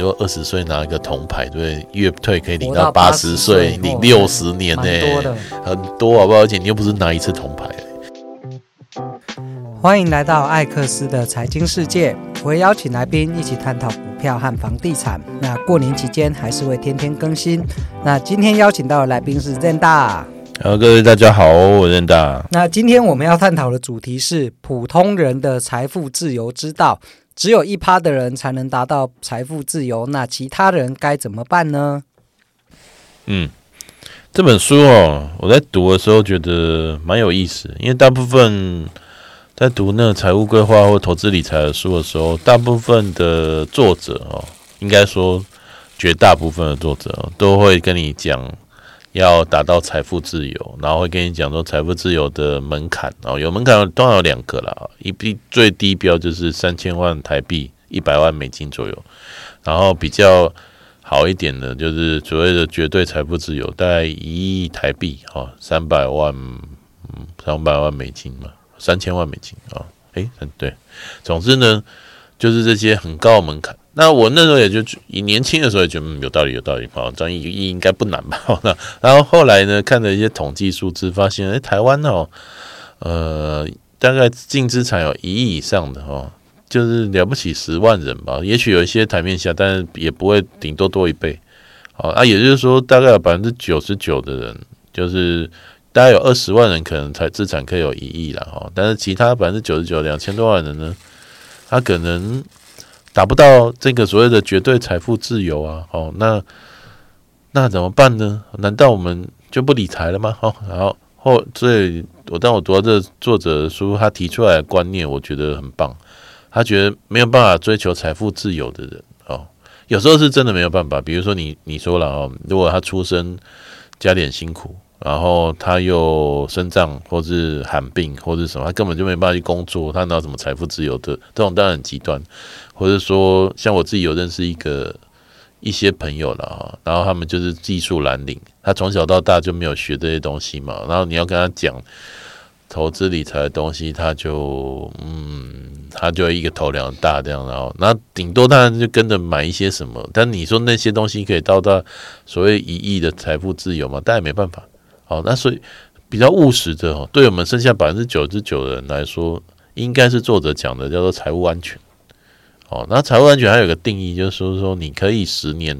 如果二十岁拿一个铜牌，对，月退可以领到八十岁，领六十年呢、欸，很多好不好？而且你又不是拿一次铜牌、欸。欢迎来到艾克斯的财经世界，我会邀请来宾一起探讨股票和房地产。那过年期间还是会天天更新。那今天邀请到的来宾是 Zenda。好，各位大家好，我是 Zenda。那今天我们要探讨的主题是普通人的财富自由之道。只有一趴的人才能达到财富自由，那其他人该怎么办呢？嗯，这本书哦，我在读的时候觉得蛮有意思，因为大部分在读那个财务规划或投资理财的书的时候，大部分的作者哦，应该说绝大部分的作者都会跟你讲。要达到财富自由，然后会跟你讲说财富自由的门槛哦，有门槛都有两个啦，一笔最低标就是三千万台币，一百万美金左右，然后比较好一点的，就是所谓的绝对财富自由，大概一亿台币哦，三百万，嗯，三百万美金嘛，三千万美金啊，诶，很对，总之呢，就是这些很高门槛。那我那时候也就以年轻的时候也觉得嗯有道理，有道理啊，这样一个亿应该不难吧？那然后后来呢，看了一些统计数字，发现哎，台湾哦，呃，大概净资产有一亿以上的哦，就是了不起十万人吧。也许有一些台面下，但是也不会顶多多一倍。好啊，也就是说，大概有百分之九十九的人，就是大概有二十万人可能才资产可以有一亿了哈，但是其他百分之九十九两千多万人呢，他可能。达不到这个所谓的绝对财富自由啊，哦，那那怎么办呢？难道我们就不理财了吗？哦，然后后，所以我当我读到这作者的书，他提出来的观念，我觉得很棒。他觉得没有办法追求财富自由的人，哦，有时候是真的没有办法。比如说你你说了哦，如果他出生家里很辛苦。然后他又身障，或是罕病，或是什么，他根本就没办法去工作，他拿什么财富自由的？这种当然很极端。或者说，像我自己有认识一个一些朋友了哈，然后他们就是技术蓝领，他从小到大就没有学这些东西嘛。然后你要跟他讲投资理财的东西，他就嗯，他就一个头两大这样，然后那顶多当然就跟着买一些什么。但你说那些东西可以到达所谓一亿的财富自由吗？当然没办法。好，那所以比较务实的哦，对我们剩下百分之九十九的人来说，应该是作者讲的叫做财务安全。哦，那财务安全还有个定义，就是说说你可以十年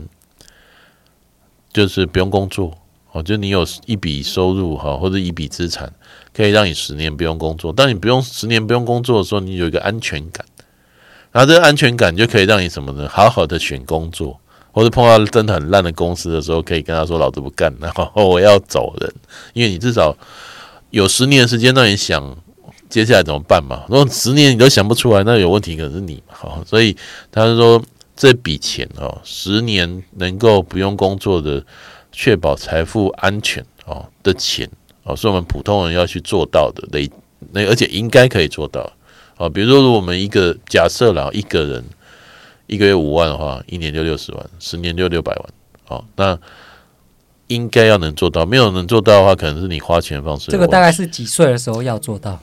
就是不用工作哦，就你有一笔收入哈，或者一笔资产，可以让你十年不用工作。当你不用十年不用工作的时候，你有一个安全感，然后这个安全感就可以让你什么呢？好好的选工作。或者碰到真的很烂的公司的时候，可以跟他说：“老子不干，然 后我要走人。”因为你至少有十年的时间让你想接下来怎么办嘛。如果十年你都想不出来，那有问题可能是你嘛。好，所以他就说这笔钱哦，十年能够不用工作的，确保财富安全哦的钱哦，是我们普通人要去做到的。那那而且应该可以做到啊。比如说，如果我们一个假设啦，一个人。一个月五万的话，一年就六十万，十年就六百万。好，那应该要能做到。没有能做到的话，可能是你花钱方式。这个大概是几岁的时候要做到？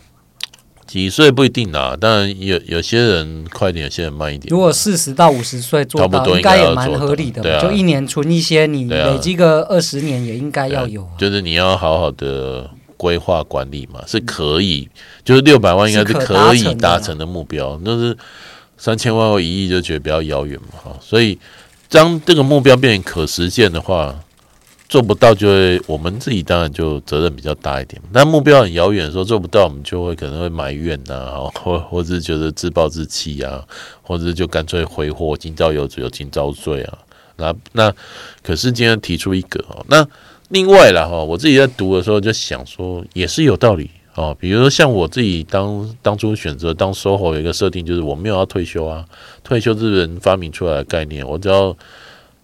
几岁不一定啊，当然有有些人快一点，有些人慢一点。如果四十到五十岁做到，应该也蛮合理的。对啊，就一年存一些，你累积个二十年也应该要有啊。就是你要好好的规划管理嘛，是可以。就是六百万应该是可以达成的目标，那是。三千万或一亿就觉得比较遥远嘛，哈，所以当这个目标变成可实现的话，做不到就会我们自己当然就责任比较大一点。但目标很遥远的时候做不到，我们就会可能会埋怨呐、啊，或或者觉得自暴自弃啊，或者就干脆挥霍，今朝有酒今朝醉啊。那那可是今天提出一个哦，那另外了哈，我自己在读的时候就想说，也是有道理。哦，比如说像我自己当当初选择当 SOHO 有一个设定，就是我没有要退休啊，退休是人发明出来的概念，我只要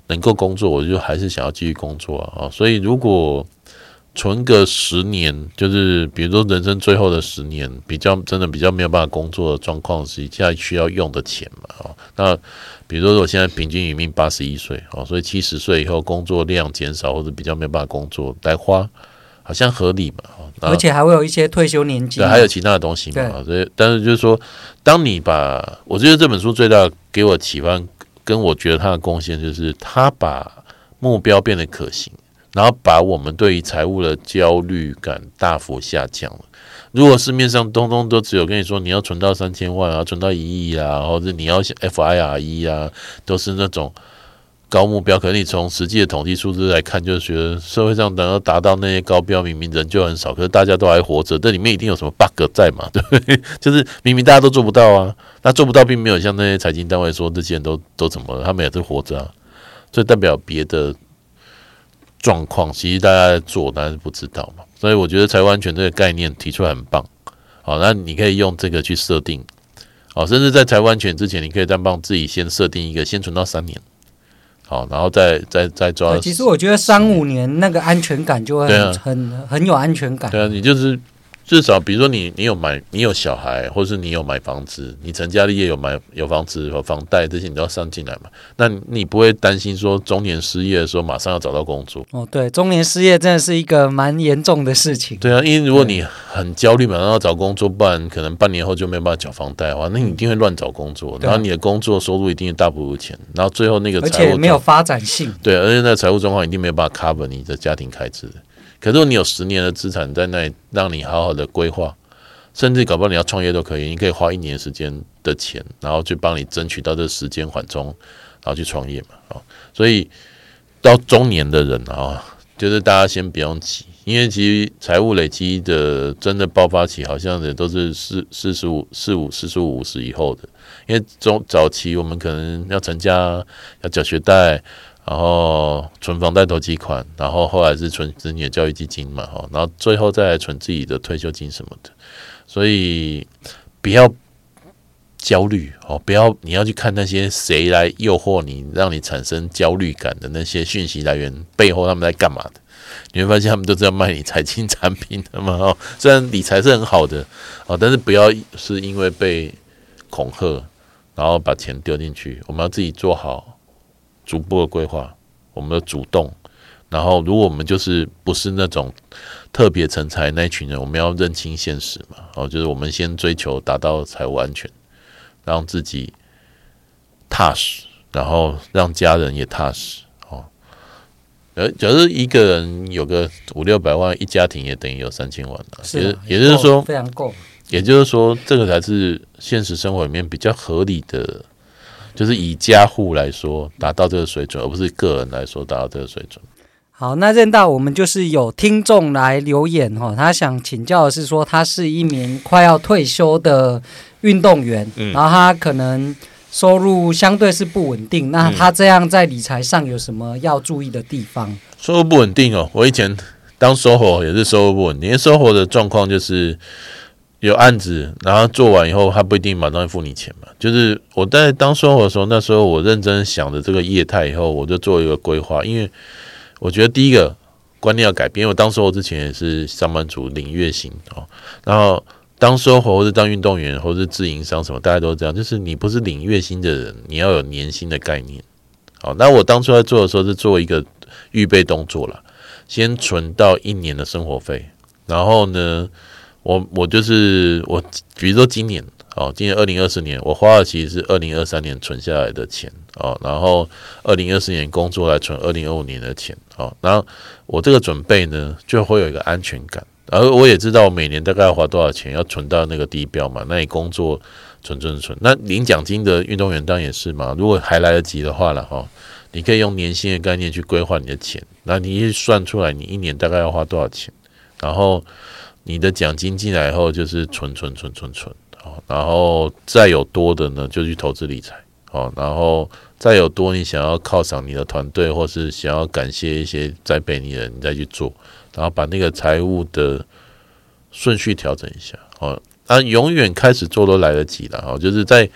能够工作，我就还是想要继续工作啊。所以如果存个十年，就是比如说人生最后的十年，比较真的比较没有办法工作的状况是现在需要用的钱嘛。哦，那比如说我现在平均余命八十一岁，哦，所以七十岁以后工作量减少或者比较没有办法工作来花。好像合理嘛，而且还会有一些退休年金，对，还有其他的东西嘛，所以但是就是说，当你把我觉得这本书最大给我启发跟我觉得它的贡献就是它把目标变得可行，然后把我们对于财务的焦虑感大幅下降。了。如果市面上通通都只有跟你说你要存到三千万啊，存到一亿啊，或者你要 FIRE 啊，都是那种高目标。可是你从实际的统计数字来看，就觉得社会上能够达到那些高标，明明人就很少，可是大家都还活着，这里面一定有什么 bug 在嘛？对？就是明明大家都做不到啊，那做不到并没有像那些财经单位说这些人都都怎么了，他们也是活着啊，所以代表别的状况，其实大家在做，但是不知道嘛。所以我觉得财务安全这个概念提出来很棒，好，那你可以用这个去设定，好，甚至在财务安全之前，你可以再帮自己先设定一个，先存到三年，好，然后再再再抓。其实我觉得三五年那个安全感就会很、啊、很很有安全感。对啊，你就是。至少，比如说你，你有买，你有小孩，或是你有买房子，你成家立业有买有房子有房贷，这些你都要上进来嘛。那你不会担心说中年失业的时候马上要找到工作？哦，对，中年失业真的是一个蛮严重的事情。对啊，因为如果你很焦虑，马上要找工作，不然可能半年后就没有办法缴房贷的话，那你一定会乱找工作，然后你的工作收入一定大不如前，然后最后那个财务而且没有发展性。对，而且那财务状况一定没有办法 cover 你的家庭开支。可是你有十年的资产在那里，让你好好的规划。甚至搞不好你要创业都可以，你可以花一年时间的钱，然后去帮你争取到这时间缓冲，然后去创业嘛。啊，所以到中年的人啊，就是大家先不用急，因为其实财务累积的真的爆发期，好像也都是四四十五、四五、四十五、五十以后的。因为中早期我们可能要成家，要缴学贷，然后存房贷投机款，然后后来是存子女的教育基金嘛，哈，然后最后再来存自己的退休金什么的。所以不要焦虑哦，不要你要去看那些谁来诱惑你，让你产生焦虑感的那些讯息来源背后他们在干嘛的？你会发现他们都是要卖你财经产品的嘛。哦，虽然理财是很好的哦，但是不要是因为被恐吓，然后把钱丢进去。我们要自己做好逐步的规划，我们的主动。然后，如果我们就是不是那种特别成才那一群人，我们要认清现实嘛。哦，就是我们先追求达到财务安全，让自己踏实，然后让家人也踏实。哦，呃，假如一个人有个五六百万，一家庭也等于有三千万了。是啊，也就是说非常够。也就是说，这个才是现实生活里面比较合理的，就是以家户来说达到这个水准，而不是个人来说达到这个水准。好，那任大，我们就是有听众来留言哈，他想请教的是说，他是一名快要退休的运动员，嗯，然后他可能收入相对是不稳定，那他这样在理财上有什么要注意的地方？收入不稳定哦，我以前当 SOHO 也是收入不稳定，因为 SOHO 的状况就是有案子，然后做完以后，他不一定马上会付你钱嘛。就是我在当生活的时候，那时候我认真想着这个业态以后，我就做一个规划，因为。我觉得第一个观念要改变，因为我当时我之前也是上班族，领月薪哦。然后当生活或是当运动员或是自营商什么，大家都这样，就是你不是领月薪的人，你要有年薪的概念。好，那我当初在做的时候是做一个预备动作了，先存到一年的生活费。然后呢，我我就是我，比如说今年哦，今年二零二四年，我花的其实是二零二三年存下来的钱。哦，然后二零二四年工作来存二零二五年的钱，哦，然后我这个准备呢，就会有一个安全感，而我也知道我每年大概要花多少钱，要存到那个地标嘛。那你工作存存存，那领奖金的运动员当然也是嘛。如果还来得及的话了哈，你可以用年薪的概念去规划你的钱，那你一算出来你一年大概要花多少钱，然后你的奖金进来以后就是存存存存存，好，然后再有多的呢，就去投资理财。哦，然后再有多，你想要犒赏你的团队，或是想要感谢一些栽培你的人，你再去做，然后把那个财务的顺序调整一下。哦，啊，永远开始做都来得及了。哦，就是在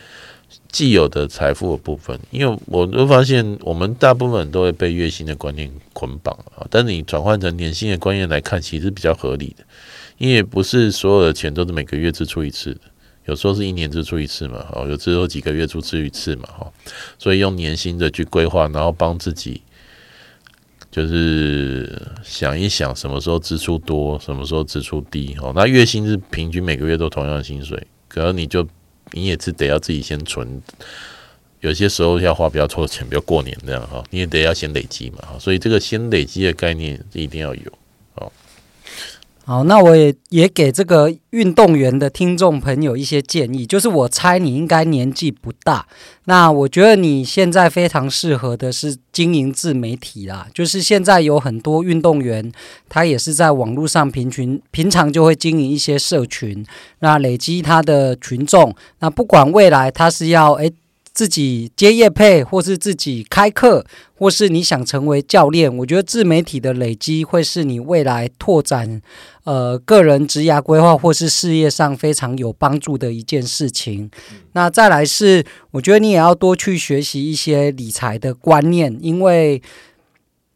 既有的财富的部分，因为我都发现，我们大部分都会被月薪的观念捆绑啊。但你转换成年薪的观念来看，其实比较合理的，因为不是所有的钱都是每个月支出一次的。有时候是一年支出一次嘛，哦，有时候几个月支出一次嘛，哈，所以用年薪的去规划，然后帮自己就是想一想什么时候支出多，什么时候支出低，哦，那月薪是平均每个月都同样的薪水，可能你就你也是得要自己先存有些时候要花比较多的钱，比如过年这样哈，你也得要先累积嘛，所以这个先累积的概念一定要有。好，那我也也给这个运动员的听众朋友一些建议，就是我猜你应该年纪不大，那我觉得你现在非常适合的是经营自媒体啦，就是现在有很多运动员，他也是在网络上平群，平常就会经营一些社群，那累积他的群众，那不管未来他是要诶。自己接业配，或是自己开课，或是你想成为教练，我觉得自媒体的累积会是你未来拓展呃个人职涯规划或是事业上非常有帮助的一件事情。那再来是，我觉得你也要多去学习一些理财的观念，因为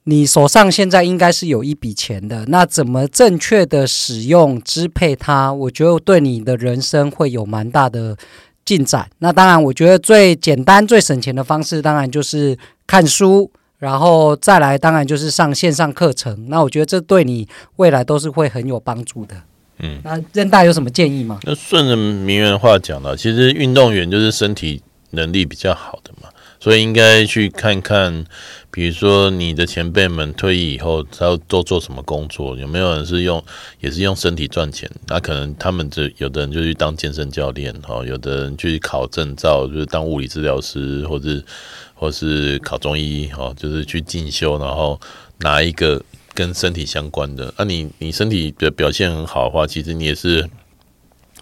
你手上现在应该是有一笔钱的，那怎么正确的使用支配它，我觉得对你的人生会有蛮大的。进展，那当然，我觉得最简单、最省钱的方式，当然就是看书，然后再来，当然就是上线上课程。那我觉得这对你未来都是会很有帮助的。嗯，那任大有什么建议吗？那顺着名媛的话讲了，其实运动员就是身体能力比较好的嘛，所以应该去看看。比如说，你的前辈们退役以后，他都做什么工作？有没有人是用，也是用身体赚钱？那可能他们这有的人就去当健身教练，哈，有的人去考证照，就是当物理治疗师，或者或是考中医，哈，就是去进修，然后拿一个跟身体相关的。那你你身体的表现很好的话，其实你也是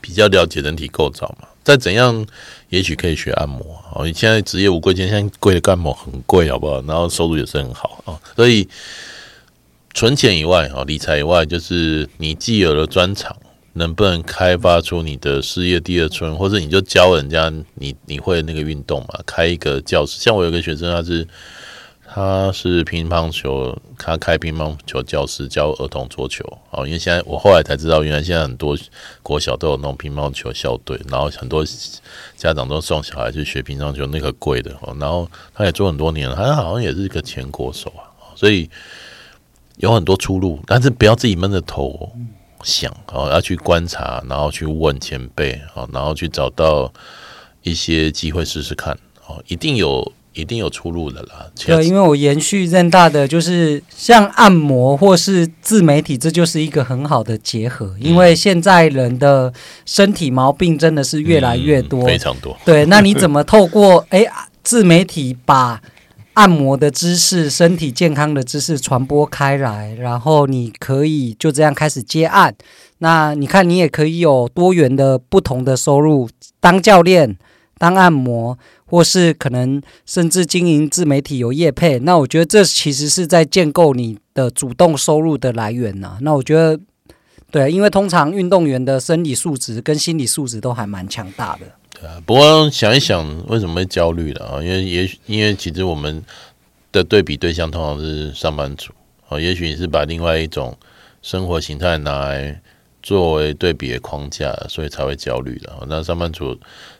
比较了解人体构造嘛。再怎样，也许可以学按摩哦。你现在职业无贵贱，现在贵的按摩很贵，好不好？然后收入也是很好啊。所以存钱以外啊，理财以外，就是你既有了专长，能不能开发出你的事业第二春？或者你就教人家，你你会那个运动嘛？开一个教室，像我有个学生，他是。他是乒乓球，他开乒乓球教室教儿童桌球。哦，因为现在我后来才知道，原来现在很多国小都有那种乒乓球校队，然后很多家长都送小孩去学乒乓球，那个贵的哦。然后他也做很多年了，他好像也是一个前国手啊。所以有很多出路，但是不要自己闷着头想哦，要去观察，然后去问前辈哦，然后去找到一些机会试试看哦，一定有。一定有出路的啦。对，因为我延续任大的，就是像按摩或是自媒体，这就是一个很好的结合。因为现在人的身体毛病真的是越来越多，嗯、非常多。对，那你怎么透过 哎自媒体把按摩的知识、身体健康的知识传播开来，然后你可以就这样开始接案。那你看，你也可以有多元的不同的收入，当教练，当按摩。或是可能甚至经营自媒体有业配，那我觉得这其实是在建构你的主动收入的来源呐、啊。那我觉得，对，因为通常运动员的生理素质跟心理素质都还蛮强大的。对啊，不过想一想，为什么会焦虑了啊？因为也许因为其实我们的对比对象通常是上班族啊，也许你是把另外一种生活形态拿来作为对比的框架，所以才会焦虑的。那上班族。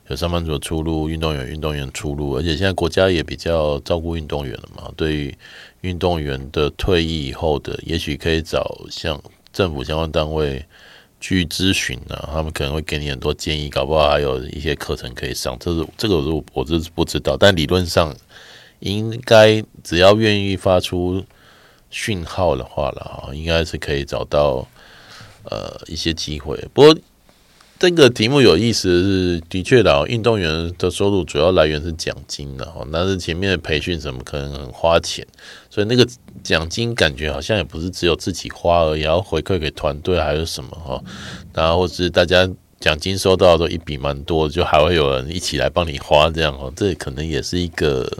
有上班族的出路，运动员运动员出路，而且现在国家也比较照顾运动员了嘛。对于运动员的退役以后的，也许可以找像政府相关单位去咨询呢，他们可能会给你很多建议，搞不好还有一些课程可以上。这是这个我我这是不知道，但理论上应该只要愿意发出讯号的话了啊，应该是可以找到呃一些机会。不过。这个题目有意思的是，的确的，运动员的收入主要来源是奖金的哦，但是前面的培训什么可能很花钱，所以那个奖金感觉好像也不是只有自己花而已，要回馈给团队还有什么哈，然后是大家奖金收到都一笔蛮多，就还会有人一起来帮你花这样哦，这可能也是一个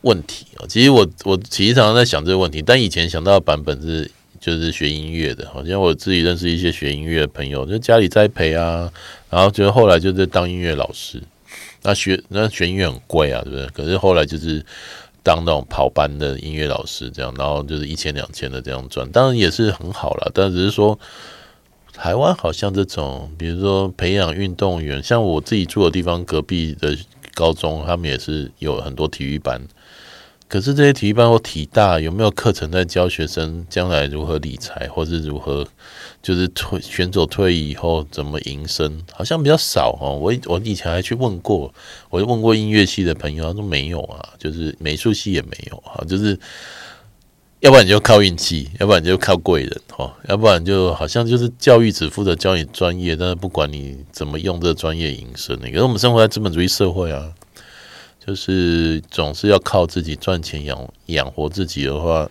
问题哦。其实我我其实常常在想这个问题，但以前想到的版本是。就是学音乐的，好像我自己认识一些学音乐的朋友，就家里栽培啊，然后就后来就在当音乐老师，那学那学音乐很贵啊，对不对？可是后来就是当那种跑班的音乐老师这样，然后就是一千两千的这样赚，当然也是很好了。但只是说，台湾好像这种，比如说培养运动员，像我自己住的地方隔壁的高中，他们也是有很多体育班。可是这些体育班或体大有没有课程在教学生将来如何理财，或是如何就是退选手退役以后怎么营生？好像比较少哦。我我以前还去问过，我就问过音乐系的朋友，他说没有啊，就是美术系也没有啊，就是。要不然你就靠运气，要不然你就靠贵人，哈，要不然就好像就是教育只负责教你专业，但是不管你怎么用这专业营生。可是我们生活在资本主义社会啊，就是总是要靠自己赚钱养养活自己的话，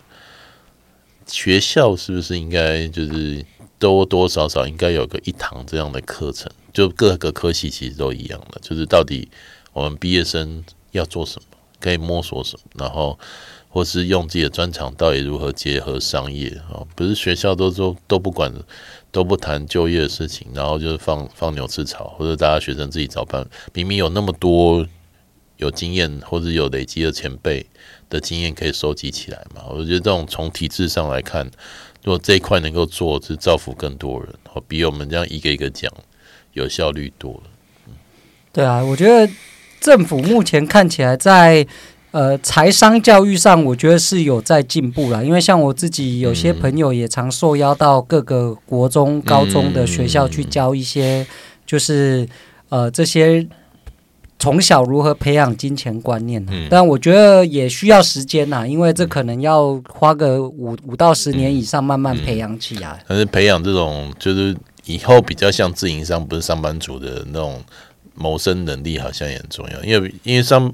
学校是不是应该就是多多少少应该有个一堂这样的课程？就各个科系其实都一样的，就是到底我们毕业生要做什么，可以摸索什么，然后。或是用自己的专长到底如何结合商业啊？不是学校都都都不管，都不谈就业的事情，然后就是放放牛吃草，或者大家学生自己找办。明明有那么多有经验或者有累积的前辈的经验可以收集起来嘛？我觉得这种从体制上来看，如果这一块能够做，是造福更多人，比我们这样一个一个讲有效率多了。对啊，我觉得政府目前看起来在。呃，财商教育上，我觉得是有在进步了。因为像我自己有些朋友也常受邀到各个国中、高中的学校去教一些，就是呃这些从小如何培养金钱观念。但我觉得也需要时间呐，因为这可能要花个五五到十年以上，慢慢培养起来。但是培养这种就是以后比较像自营商，不是上班族的那种谋生能力，好像也很重要。因为因为上。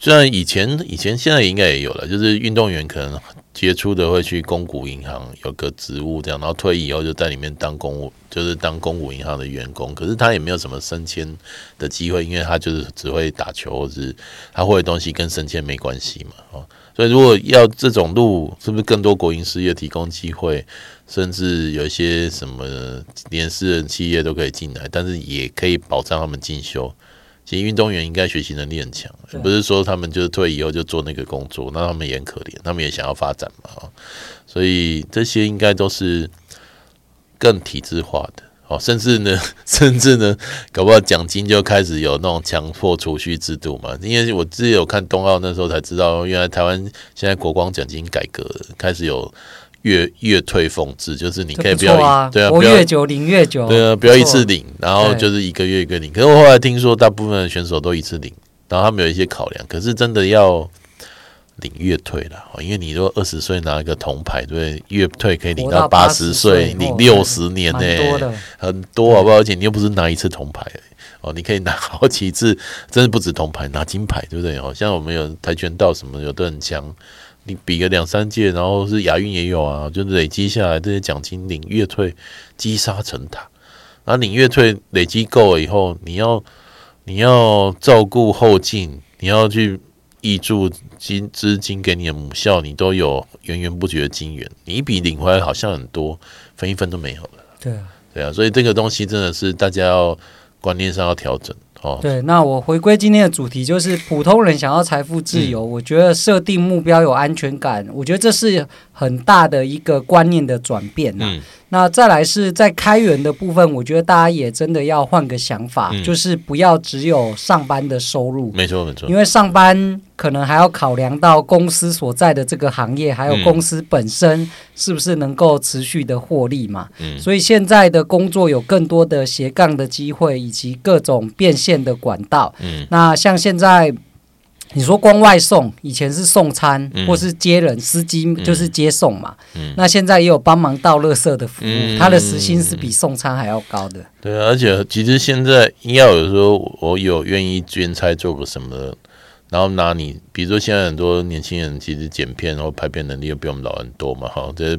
虽然以前以前现在应该也有了，就是运动员可能杰出的会去公股银行有个职务这样，然后退役以后就在里面当公务，就是当公股银行的员工。可是他也没有什么升迁的机会，因为他就是只会打球，或是他会的东西跟升迁没关系嘛。哦，所以如果要这种路，是不是更多国营事业提供机会，甚至有一些什么连私人企业都可以进来，但是也可以保障他们进修。其实运动员应该学习能力很强，不是说他们就是退役以后就做那个工作，那他们也很可怜，他们也想要发展嘛。所以这些应该都是更体制化的哦，甚至呢，甚至呢，搞不好奖金就开始有那种强迫储蓄制度嘛。因为我自己有看冬奥那时候才知道，原来台湾现在国光奖金改革开始有。月月退奉制，就是你可以不要，不啊对啊，不要越久领越久，对啊，不要一次领，然后就是一个月一个领。可是我后来听说，大部分的选手都一次领，然后他们有一些考量。可是真的要领月退了，因为你如果二十岁拿一个铜牌，对，月退可以领到八十岁，领六十年呢、欸，很多好不好？而且你又不是拿一次铜牌哦，你可以拿好几次，真的不止铜牌，拿金牌，对不对？好像我们有跆拳道什么，有的很强。你比个两三届，然后是亚运也有啊，就是累积下来这些奖金，领越退积沙成塔，然后领月退累积够了以后，你要你要照顾后进，你要去挹注金资金给你的母校，你都有源源不绝的金源，你一笔领回来好像很多，分一分都没有了。对啊，对啊，所以这个东西真的是大家要观念上要调整。对，那我回归今天的主题，就是普通人想要财富自由，嗯、我觉得设定目标有安全感，我觉得这是很大的一个观念的转变。嗯，那再来是在开源的部分，我觉得大家也真的要换个想法，嗯、就是不要只有上班的收入。没错，没错，因为上班。可能还要考量到公司所在的这个行业，还有公司本身是不是能够持续的获利嘛？嗯，所以现在的工作有更多的斜杠的机会，以及各种变现的管道。嗯，那像现在你说光外送，以前是送餐或是接人司机，就是接送嘛。嗯，那现在也有帮忙倒垃圾的服务，他的时薪是比送餐还要高的。对啊，而且其实现在要有时候我有愿意捐差做个什么。然后拿你，比如说现在很多年轻人其实剪片或拍片能力又比我们老很多嘛，哈，这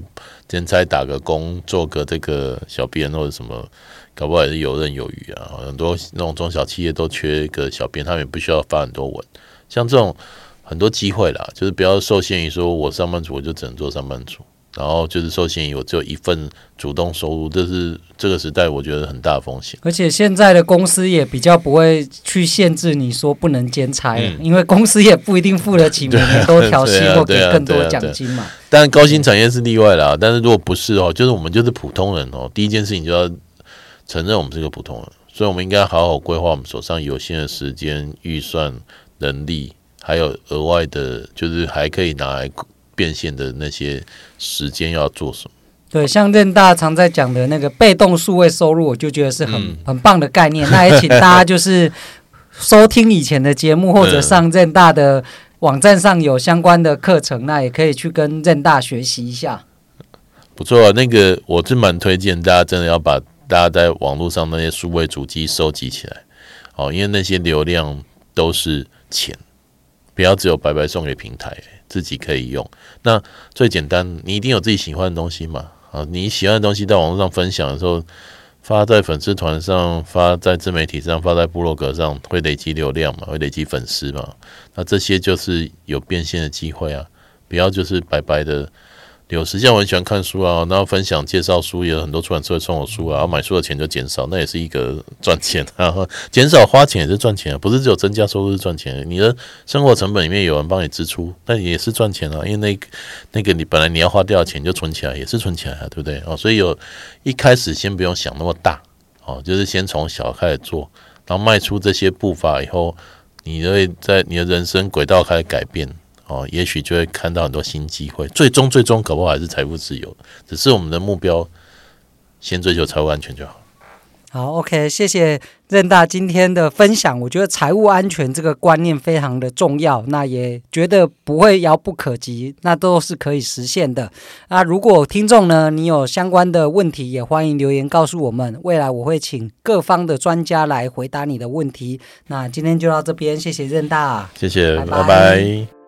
兼差打个工，做个这个小编或者什么，搞不好也是游刃有余啊。很多那种中小企业都缺一个小编，他们也不需要发很多文，像这种很多机会啦，就是不要受限于说我上班族我就只能做上班族。然后就是受限于我只有一份主动收入，这是这个时代我觉得很大的风险。而且现在的公司也比较不会去限制你说不能兼差，嗯、因为公司也不一定付得起 每年多调薪或给更多奖金嘛。但高薪产业是例外啦。但是如果不是哦，就是我们就是普通人哦，第一件事情就要承认我们是个普通人，所以我们应该好好规划我们手上有限的时间、预算、能力，还有额外的，就是还可以拿来变现的那些时间要做什么？对，像任大常在讲的那个被动数位收入，我就觉得是很、嗯、很棒的概念。那也请大家就是收听以前的节目，或者上任大的网站上有相关的课程，那也可以去跟任大学习一下。不错啊，那个我是蛮推荐大家，真的要把大家在网络上那些数位主机收集起来，哦，因为那些流量都是钱，不要只有白白送给平台，自己可以用。那最简单，你一定有自己喜欢的东西嘛，啊，你喜欢的东西在网络上分享的时候，发在粉丝团上，发在自媒体上，发在部落格上，会累积流量嘛，会累积粉丝嘛，那这些就是有变现的机会啊，不要就是白白的。有时间我很喜欢看书啊，然后分享介绍书，也有很多出版社送我书啊，然后买书的钱就减少，那也是一个赚钱啊，减少花钱也是赚钱啊，不是只有增加收入是赚钱，你的生活成本里面有人帮你支出，那也是赚钱啊，因为那那个你本来你要花掉的钱就存起来，也是存起来啊，对不对哦？所以有一开始先不用想那么大哦，就是先从小开始做，然后迈出这些步伐以后，你会在你的人生轨道开始改变。哦，也许就会看到很多新机会，最终最终可不好还是财富自由，只是我们的目标先追求财务安全就好。好，OK，谢谢任大今天的分享。我觉得财务安全这个观念非常的重要，那也觉得不会遥不可及，那都是可以实现的。那如果听众呢，你有相关的问题，也欢迎留言告诉我们，未来我会请各方的专家来回答你的问题。那今天就到这边，谢谢任大，谢谢，拜拜。拜拜。